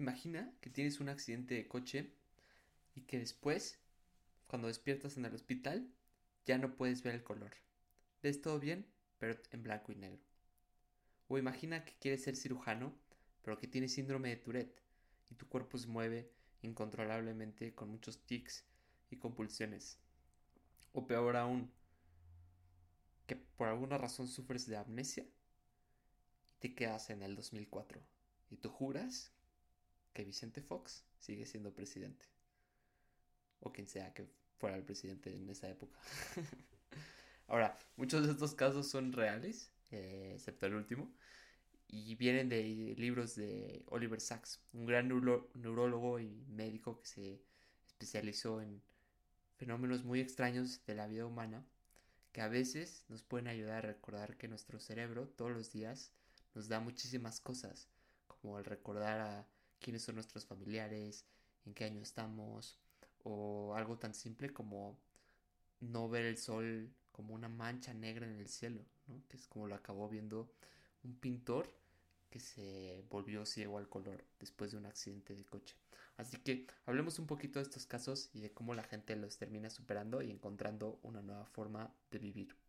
Imagina que tienes un accidente de coche y que después, cuando despiertas en el hospital, ya no puedes ver el color. Ves todo bien, pero en blanco y negro. O imagina que quieres ser cirujano, pero que tienes síndrome de Tourette y tu cuerpo se mueve incontrolablemente con muchos tics y compulsiones. O peor aún, que por alguna razón sufres de amnesia y te quedas en el 2004 y tú juras que Vicente Fox sigue siendo presidente. O quien sea que fuera el presidente en esa época. Ahora, muchos de estos casos son reales, eh, excepto el último, y vienen de libros de Oliver Sacks, un gran neurólogo y médico que se especializó en fenómenos muy extraños de la vida humana, que a veces nos pueden ayudar a recordar que nuestro cerebro todos los días nos da muchísimas cosas, como el recordar a quiénes son nuestros familiares, en qué año estamos, o algo tan simple como no ver el sol como una mancha negra en el cielo, ¿no? que es como lo acabó viendo un pintor que se volvió ciego al color después de un accidente de coche. Así que hablemos un poquito de estos casos y de cómo la gente los termina superando y encontrando una nueva forma de vivir.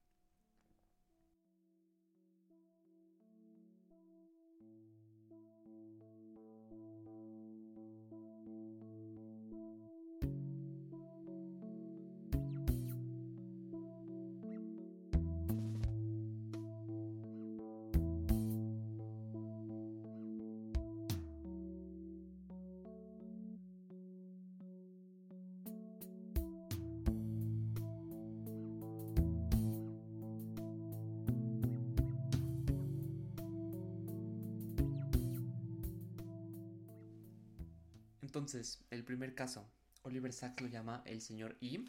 Entonces, el primer caso, Oliver Sacks lo llama el señor E.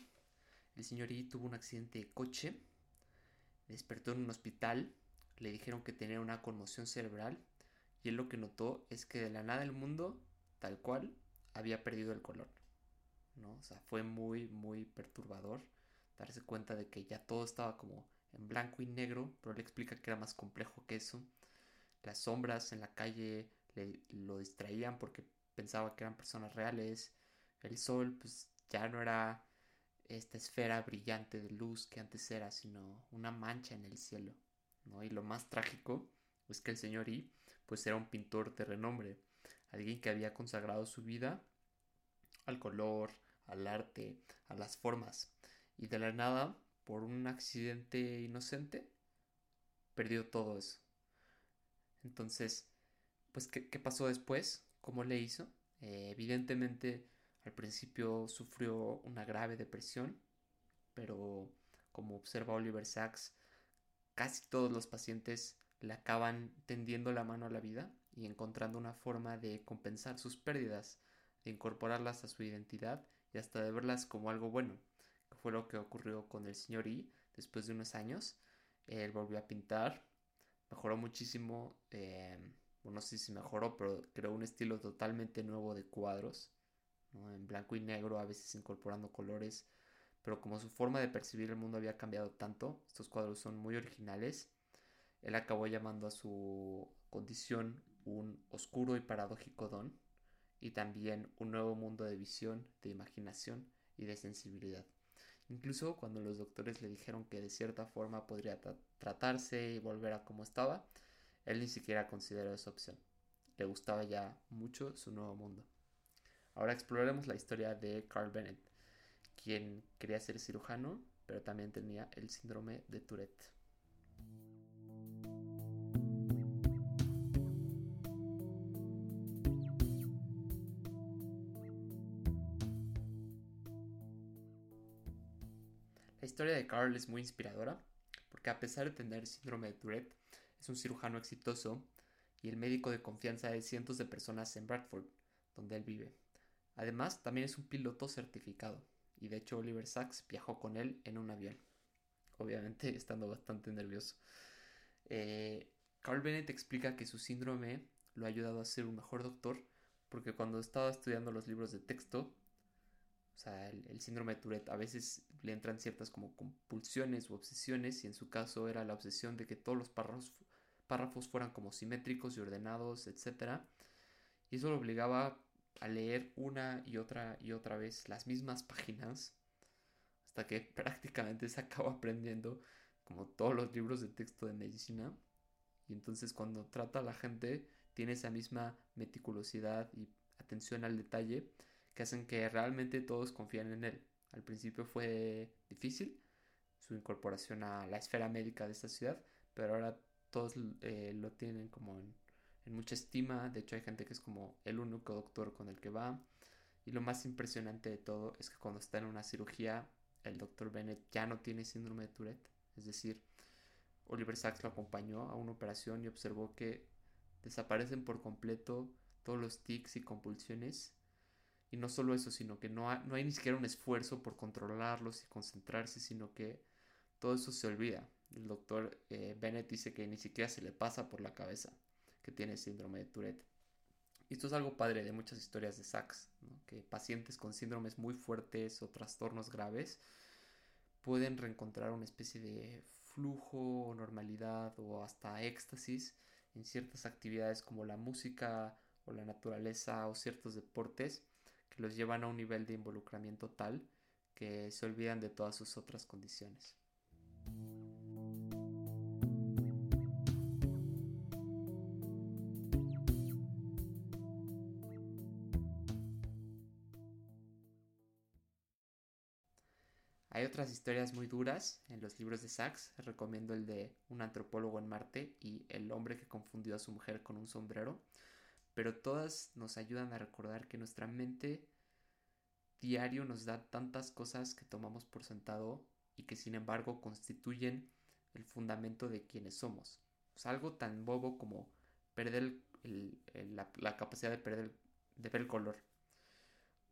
El señor E tuvo un accidente de coche, despertó en un hospital, le dijeron que tenía una conmoción cerebral y él lo que notó es que de la nada del mundo, tal cual, había perdido el color. ¿no? O sea, fue muy, muy perturbador darse cuenta de que ya todo estaba como en blanco y negro, pero le explica que era más complejo que eso. Las sombras en la calle le, lo distraían porque pensaba que eran personas reales. El sol pues ya no era esta esfera brillante de luz que antes era, sino una mancha en el cielo. ¿no? Y lo más trágico es que el señor I pues era un pintor de renombre, alguien que había consagrado su vida al color, al arte, a las formas. Y de la nada, por un accidente inocente, perdió todo eso. Entonces, pues, ¿qué, qué pasó después? Cómo le hizo. Eh, evidentemente al principio sufrió una grave depresión, pero como observa Oliver Sacks, casi todos los pacientes le acaban tendiendo la mano a la vida y encontrando una forma de compensar sus pérdidas, de incorporarlas a su identidad y hasta de verlas como algo bueno, fue lo que ocurrió con el señor I después de unos años. Él volvió a pintar, mejoró muchísimo eh, no sé si mejoró, pero creó un estilo totalmente nuevo de cuadros, en blanco y negro, a veces incorporando colores, pero como su forma de percibir el mundo había cambiado tanto, estos cuadros son muy originales, él acabó llamando a su condición un oscuro y paradójico don, y también un nuevo mundo de visión, de imaginación y de sensibilidad. Incluso cuando los doctores le dijeron que de cierta forma podría tratarse y volver a como estaba, él ni siquiera consideró esa opción. Le gustaba ya mucho su nuevo mundo. Ahora exploraremos la historia de Carl Bennett, quien quería ser cirujano, pero también tenía el síndrome de Tourette. La historia de Carl es muy inspiradora, porque a pesar de tener síndrome de Tourette, es un cirujano exitoso y el médico de confianza de cientos de personas en Bradford, donde él vive. Además, también es un piloto certificado, y de hecho Oliver Sacks viajó con él en un avión, obviamente estando bastante nervioso. Eh, Carl Bennett explica que su síndrome lo ha ayudado a ser un mejor doctor, porque cuando estaba estudiando los libros de texto, o sea, el, síndrome de Tourette a veces le entran ciertas como compulsiones u obsesiones y en su caso era la obsesión de que todos los párrafos, párrafos fueran como simétricos y ordenados, etc. Y eso lo obligaba a leer una y otra y otra vez las mismas páginas hasta que prácticamente se acaba aprendiendo como todos los libros de texto de medicina. Y entonces cuando trata a la gente tiene esa misma meticulosidad y atención al detalle que hacen que realmente todos confíen en él. Al principio fue difícil su incorporación a la esfera médica de esta ciudad, pero ahora todos eh, lo tienen como en, en, mucha estima. De hecho hay gente que es como el único doctor con el que va. Y lo más impresionante de todo es que cuando está en una cirugía, el doctor Bennett ya no tiene síndrome de Tourette. Es decir, Oliver Sacks lo acompañó a una operación y observó que desaparecen por completo todos los tics y compulsiones. Y no solo eso, sino que no, no hay ni siquiera un esfuerzo por controlarlos y concentrarse, sino que todo eso se olvida. El doctor eh, Bennett dice que ni siquiera se le pasa por la cabeza que tiene síndrome de Tourette. Esto es algo padre de muchas historias de Sachs, que pacientes con síndromes muy fuertes o trastornos graves pueden reencontrar una especie de flujo normalidad o hasta éxtasis en ciertas actividades como la música o la naturaleza o ciertos deportes que los llevan a un nivel de involucramiento tal que se olvidan de todas sus otras condiciones. Hay otras historias muy duras en los libros de Sachs. Recomiendo el de Un antropólogo en Marte y El hombre que confundió a su mujer con un sombrero. Pero todas nos ayudan a recordar que nuestra mente diario nos da tantas cosas que tomamos por sentado y que sin embargo constituyen el fundamento de quienes somos. algo tan bobo como perder la, capacidad de, perder, de ver el color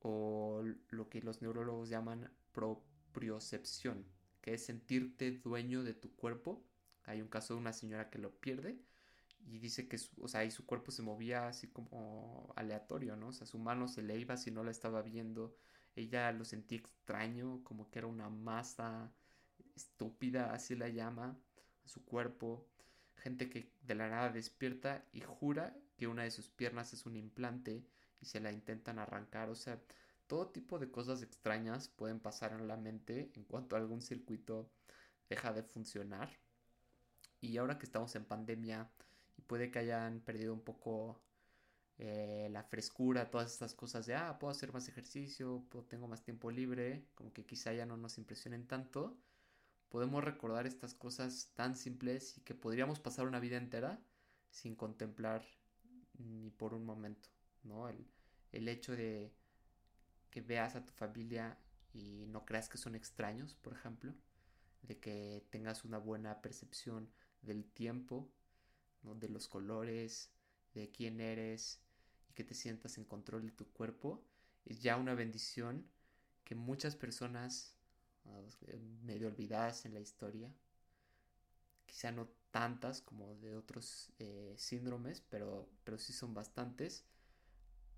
o lo que los neurólogos llaman propriocepción, que es sentirte dueño de tu cuerpo. Hay un caso de una señora que lo pierde y dice que su, o sea, y su cuerpo se movía así como aleatorio, ¿no? O sea, su mano se le iba si no la estaba viendo. Ella lo sentía extraño, como que era una masa estúpida, así la llama, a su cuerpo. Gente que de la nada despierta y jura que una de sus piernas es un implante y se la intentan arrancar. O sea, todo tipo de cosas extrañas pueden pasar en la mente en cuanto algún circuito deja de funcionar. Y ahora que estamos en pandemia y puede que hayan perdido un poco eh, la frescura, todas estas cosas de, ah, puedo hacer más ejercicio, tengo más tiempo libre, como que quizá ya no nos impresionen tanto, podemos recordar estas cosas tan simples y que podríamos pasar una vida entera sin contemplar ni por un momento, ¿no? El, el hecho de que veas a tu familia y no creas que son extraños, por ejemplo, de que tengas una buena percepción del tiempo, de los colores, de quién eres y que te sientas en control de tu cuerpo, es ya una bendición que muchas personas medio olvidadas en la historia, quizá no tantas como de otros eh, síndromes, pero, pero sí son bastantes,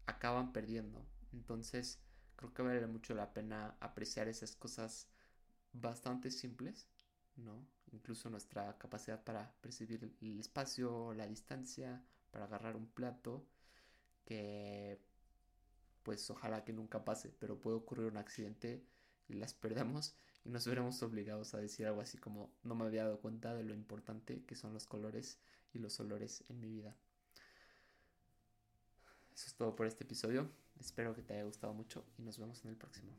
acaban perdiendo. Entonces, creo que vale mucho la pena apreciar esas cosas bastante simples, ¿no? Incluso nuestra capacidad para percibir el espacio, la distancia, para agarrar un plato, que pues ojalá que nunca pase, pero puede ocurrir un accidente y las perdemos y nos veremos obligados a decir algo así como no me había dado cuenta de lo importante que son los colores y los olores en mi vida. Eso es todo por este episodio. Espero que te haya gustado mucho y nos vemos en el próximo.